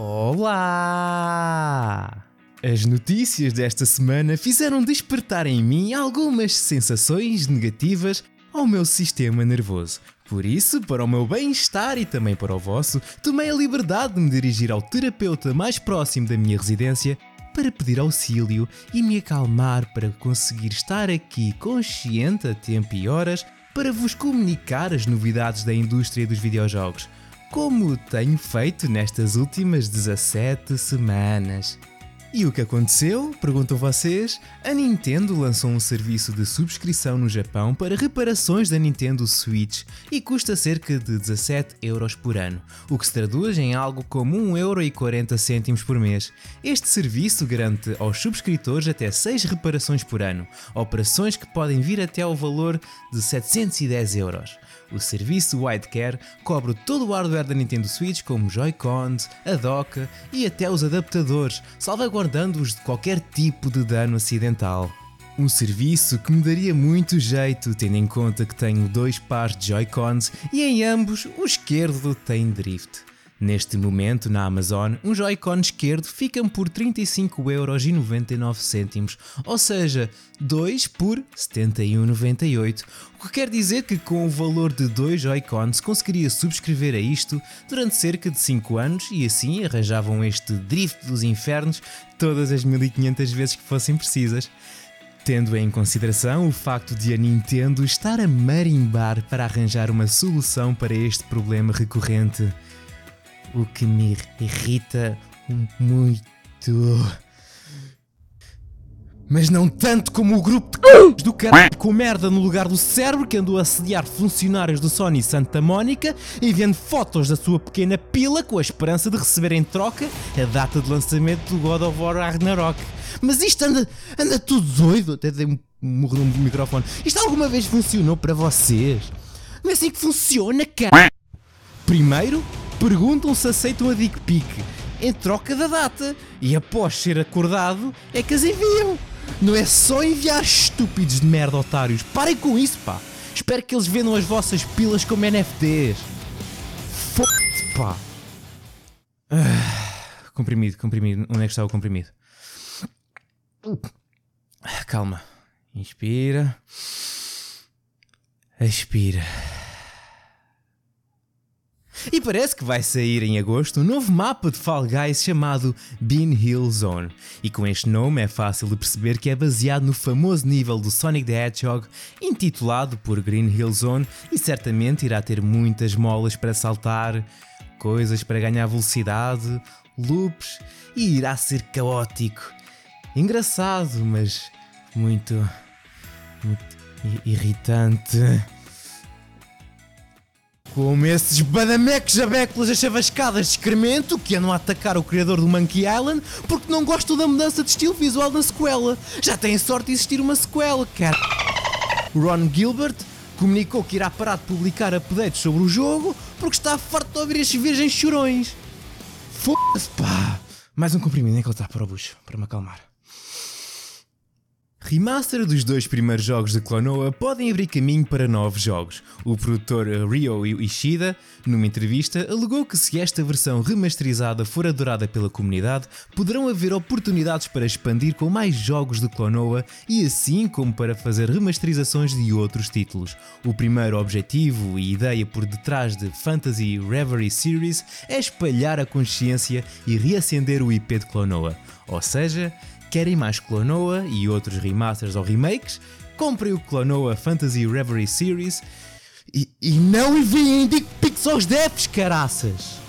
Olá! As notícias desta semana fizeram despertar em mim algumas sensações negativas ao meu sistema nervoso. Por isso, para o meu bem-estar e também para o vosso, tomei a liberdade de me dirigir ao terapeuta mais próximo da minha residência para pedir auxílio e me acalmar para conseguir estar aqui consciente a tempo e horas para vos comunicar as novidades da indústria dos videojogos como tenho feito nestas últimas 17 semanas. E o que aconteceu? Perguntam vocês. A Nintendo lançou um serviço de subscrição no Japão para reparações da Nintendo Switch e custa cerca de 17 euros por ano, o que se traduz em algo como 1,40€ por mês. Este serviço garante aos subscritores até 6 reparações por ano, operações que podem vir até ao valor de 710 euros. O serviço Widecare cobre todo o hardware da Nintendo Switch, como Joy-Cons, a doca e até os adaptadores, salvaguardando-os de qualquer tipo de dano acidental. Um serviço que me daria muito jeito, tendo em conta que tenho dois pares de Joy-Cons e em ambos o esquerdo tem drift. Neste momento, na Amazon, um Joy-Con esquerdo fica por 35,99€, ou seja, 2 por 71,98€, o que quer dizer que com o valor de dois Joy-Cons conseguiria subscrever a isto durante cerca de 5 anos e assim arranjavam este drift dos infernos todas as 1500 vezes que fossem precisas. Tendo em consideração o facto de a Nintendo estar a marimbar para arranjar uma solução para este problema recorrente o que me irrita muito. Mas não tanto como o grupo de do caralho com merda no lugar do cérebro que andou a assediar funcionários do Sony Santa Mónica enviando fotos da sua pequena pila com a esperança de receber em troca a data de lançamento do God of War Ragnarok. Mas isto anda, anda tudo doido, até dei um murro no microfone. Isto alguma vez funcionou para vocês? Não é assim que funciona, cara. Primeiro, perguntam se aceitam a dick pic em troca da data e após ser acordado é que as enviam. Não é só enviar estúpidos de merda otários. Parem com isso, pá. Espero que eles vendam as vossas pilas como NFTs. Foda-se, pá. Ah, comprimido, comprimido. Onde é que está o comprimido? Calma. Inspira. Expira. E parece que vai sair em agosto um novo mapa de Fall Guys chamado Bean Hill Zone. E com este nome é fácil de perceber que é baseado no famoso nível do Sonic the Hedgehog, intitulado por Green Hill Zone, e certamente irá ter muitas molas para saltar, coisas para ganhar velocidade, loops e irá ser caótico. Engraçado, mas muito. muito irritante. Como esses badamecos jabéculas as chavascadas de excremento que andam a atacar o criador do Monkey Island porque não gostam da mudança de estilo visual da sequela. Já tem sorte de existir uma sequela, cara. Ron Gilbert comunicou que irá parar de publicar updates sobre o jogo porque está farto de ouvir estes virgens chorões. Foda-se, pá! Mais um comprimido, ele está para o bucho, para me acalmar. Remaster dos dois primeiros jogos de Klonoa podem abrir caminho para novos jogos. O produtor Ryo Ishida, numa entrevista, alegou que se esta versão remasterizada for adorada pela comunidade, poderão haver oportunidades para expandir com mais jogos de Klonoa e assim como para fazer remasterizações de outros títulos. O primeiro objetivo e ideia por detrás de Fantasy Reverie Series é espalhar a consciência e reacender o IP de Klonoa, ou seja, Querem mais Clonoa e outros remasters ou remakes? Comprem o Clonoa Fantasy Reverie Series e, e não enviem Dick Pics aos devs, caraças!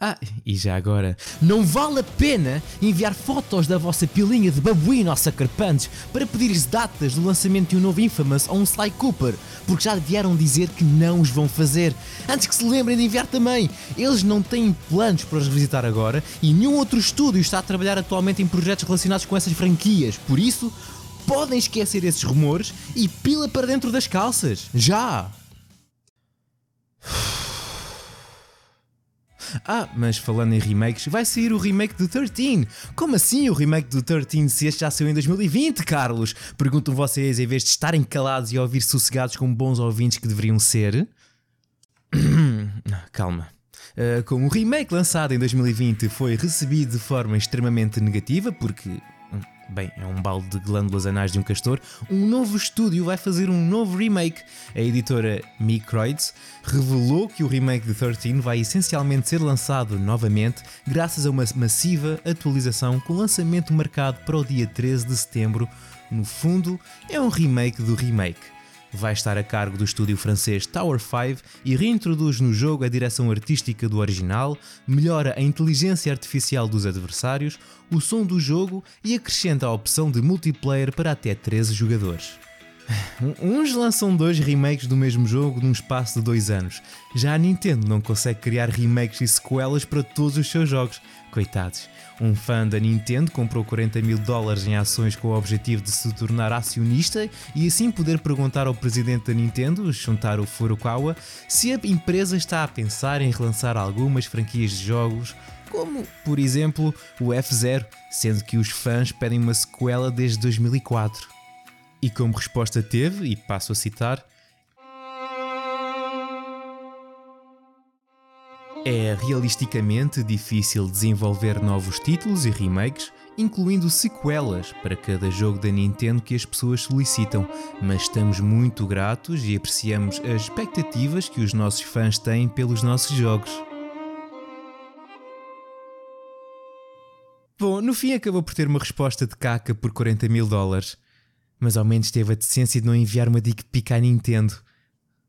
Ah, e já agora, não vale a pena enviar fotos da vossa pilinha de babuíno aos Punch para pedir datas do lançamento de um novo Infamous ou um Sly Cooper, porque já vieram dizer que não os vão fazer. Antes que se lembrem de enviar também, eles não têm planos para os revisitar agora e nenhum outro estúdio está a trabalhar atualmente em projetos relacionados com essas franquias, por isso podem esquecer esses rumores e pila para dentro das calças. Já! Ah, mas falando em remakes, vai sair o remake do 13. Como assim o remake do 13 se este já saiu em 2020, Carlos? Perguntam vocês em vez de estarem calados e ouvir sossegados como bons ouvintes que deveriam ser. Calma. Uh, como o remake lançado em 2020 foi recebido de forma extremamente negativa, porque bem, é um balde de glândulas anais de um castor, um novo estúdio vai fazer um novo remake. A editora Microids revelou que o remake de 13 vai essencialmente ser lançado novamente graças a uma massiva atualização com lançamento marcado para o dia 13 de setembro. No fundo, é um remake do remake vai estar a cargo do estúdio francês Tower 5 e reintroduz no jogo a direção artística do original, melhora a inteligência artificial dos adversários, o som do jogo e acrescenta a opção de multiplayer para até 13 jogadores. Uns lançam dois remakes do mesmo jogo num espaço de dois anos. Já a Nintendo não consegue criar remakes e sequelas para todos os seus jogos. Coitados. Um fã da Nintendo comprou 40 mil dólares em ações com o objetivo de se tornar acionista e assim poder perguntar ao presidente da Nintendo, Shuntaro Furukawa, se a empresa está a pensar em relançar algumas franquias de jogos, como, por exemplo, o F-Zero, sendo que os fãs pedem uma sequela desde 2004. E como resposta teve, e passo a citar, É realisticamente difícil desenvolver novos títulos e remakes, incluindo sequelas para cada jogo da Nintendo que as pessoas solicitam, mas estamos muito gratos e apreciamos as expectativas que os nossos fãs têm pelos nossos jogos. Bom, no fim acabou por ter uma resposta de caca por 40 mil dólares, mas ao menos teve a decência de não enviar uma dick pic à Nintendo.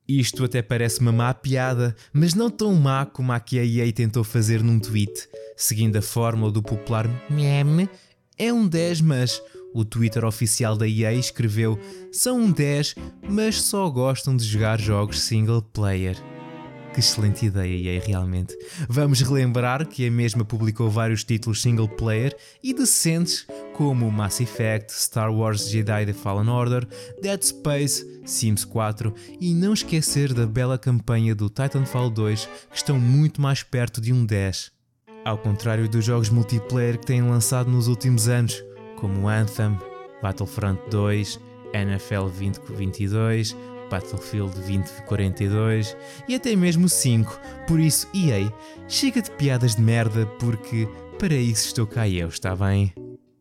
Isto até parece uma má piada, mas não tão má como a que a EA tentou fazer num tweet, seguindo a fórmula do popular meme. É um 10, mas o Twitter oficial da EA escreveu: são um 10, mas só gostam de jogar jogos single player. Que excelente ideia, EA, realmente. Vamos relembrar que a mesma publicou vários títulos single player e decentes, como Mass Effect, Star Wars Jedi The Fallen Order, Dead Space, Sims 4 e não esquecer da bela campanha do Titanfall 2, que estão muito mais perto de um 10. Ao contrário dos jogos multiplayer que têm lançado nos últimos anos, como Anthem, Battlefront 2, NFL 2022, Battlefield 2042 e até mesmo 5. Por isso, EA, chega de piadas de merda porque para isso estou cá eu, está bem?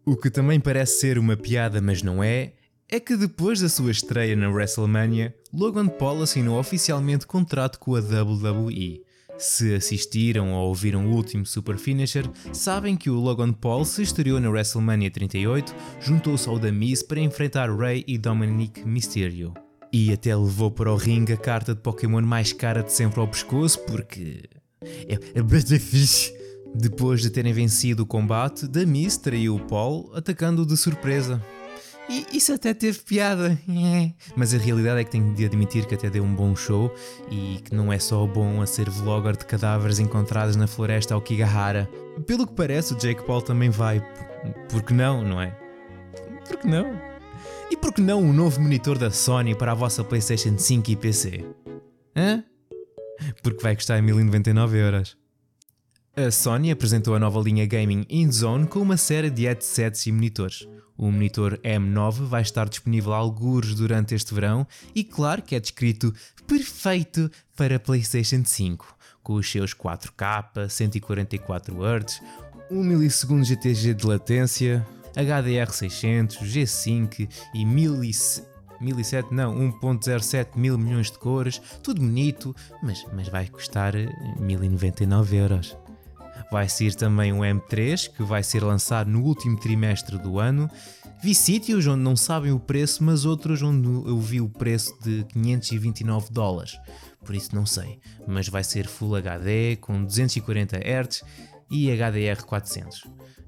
O que também parece ser uma piada, mas não é, é que depois da sua estreia na WrestleMania, Logan Paul assinou oficialmente contrato com a WWE. Se assistiram ou ouviram o último Super Finisher, sabem que o Logan Paul se estreou na WrestleMania 38, juntou-se ao The Miz para enfrentar Rey e Dominic Mysterio. E até levou para o ringue a carta de Pokémon mais cara de sempre ao pescoço, porque. É, é fixe. Depois de terem vencido o combate, Miz traiu o Paul, atacando-o de surpresa. E isso até teve piada, mas a realidade é que tenho de admitir que até deu um bom show e que não é só bom a ser vlogger de cadáveres encontrados na floresta Okigahara. Pelo que parece, o Jake Paul também vai. Por que não, não é? Por que não? E por que não um novo monitor da Sony para a vossa PlayStation 5 e PC? Hã? Porque vai custar 1099 euros. A Sony apresentou a nova linha gaming InZone com uma série de headsets e monitores. O monitor M9 vai estar disponível a algures durante este verão e claro que é descrito perfeito para PlayStation 5, com os seus 4K, 144 Hz, 1 ms GTG de latência, HDR600, G5 e 1007 não, 1.07 mil milhões de cores, tudo bonito, mas, mas vai custar 1099 euros. Vai ser também um M3 que vai ser lançado no último trimestre do ano. Vi sítios onde não sabem o preço, mas outros onde eu vi o preço de 529 dólares. Por isso não sei, mas vai ser Full HD com 240 Hz e HDR400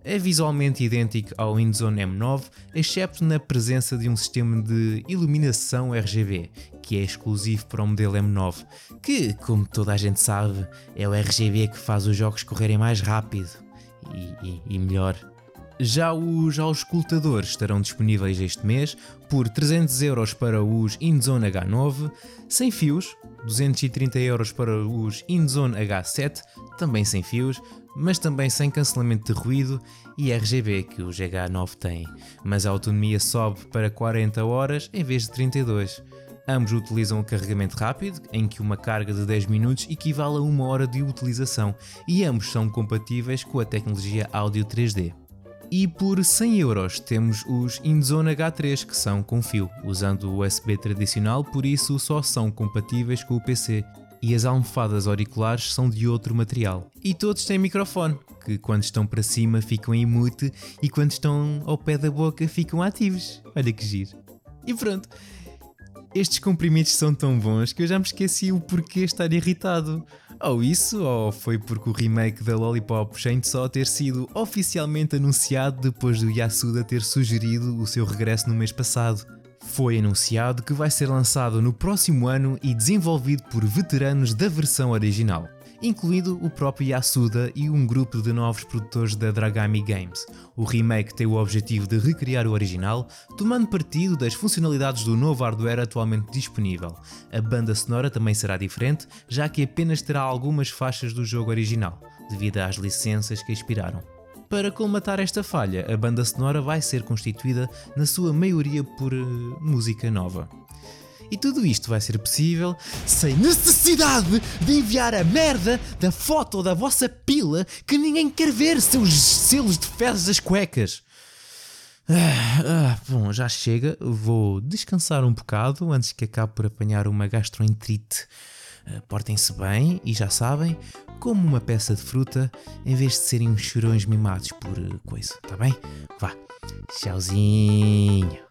é visualmente idêntico ao InZone M9, excepto na presença de um sistema de iluminação RGB, que é exclusivo para o modelo M9, que, como toda a gente sabe, é o RGB que faz os jogos correrem mais rápido e, e, e melhor. Já os auscultadores estarão disponíveis este mês por 300 euros para os InZone H9, sem fios, 230 euros para os InZone H7, também sem fios, mas também sem cancelamento de ruído e RGB que o GH9 tem, mas a autonomia sobe para 40 horas em vez de 32. Ambos utilizam o carregamento rápido, em que uma carga de 10 minutos equivale a uma hora de utilização, e ambos são compatíveis com a tecnologia áudio 3D. E por 100 euros temos os InZone H3 que são com fio, usando o USB tradicional, por isso só são compatíveis com o PC. E as almofadas auriculares são de outro material. E todos têm microfone, que quando estão para cima ficam em mute e quando estão ao pé da boca ficam ativos. Olha que giro. E pronto. Estes comprimidos são tão bons que eu já me esqueci o porquê estar irritado. Ou isso, ou foi porque o remake da Lollipop só ter sido oficialmente anunciado depois do Yasuda ter sugerido o seu regresso no mês passado. Foi anunciado que vai ser lançado no próximo ano e desenvolvido por veteranos da versão original incluído o próprio Yasuda e um grupo de novos produtores da Dragami Games. O remake tem o objetivo de recriar o original, tomando partido das funcionalidades do novo hardware atualmente disponível. A banda sonora também será diferente, já que apenas terá algumas faixas do jogo original, devido às licenças que expiraram. Para colmatar esta falha, a banda sonora vai ser constituída na sua maioria por uh, música nova. E tudo isto vai ser possível sem necessidade de enviar a merda da foto da vossa pila que ninguém quer ver, seus selos de fezes das cuecas. Ah, ah, bom, já chega. Vou descansar um bocado antes que acabe por apanhar uma gastroenterite. Ah, Portem-se bem e já sabem, como uma peça de fruta em vez de serem uns chorões mimados por coisa, tá bem? Vá, tchauzinho.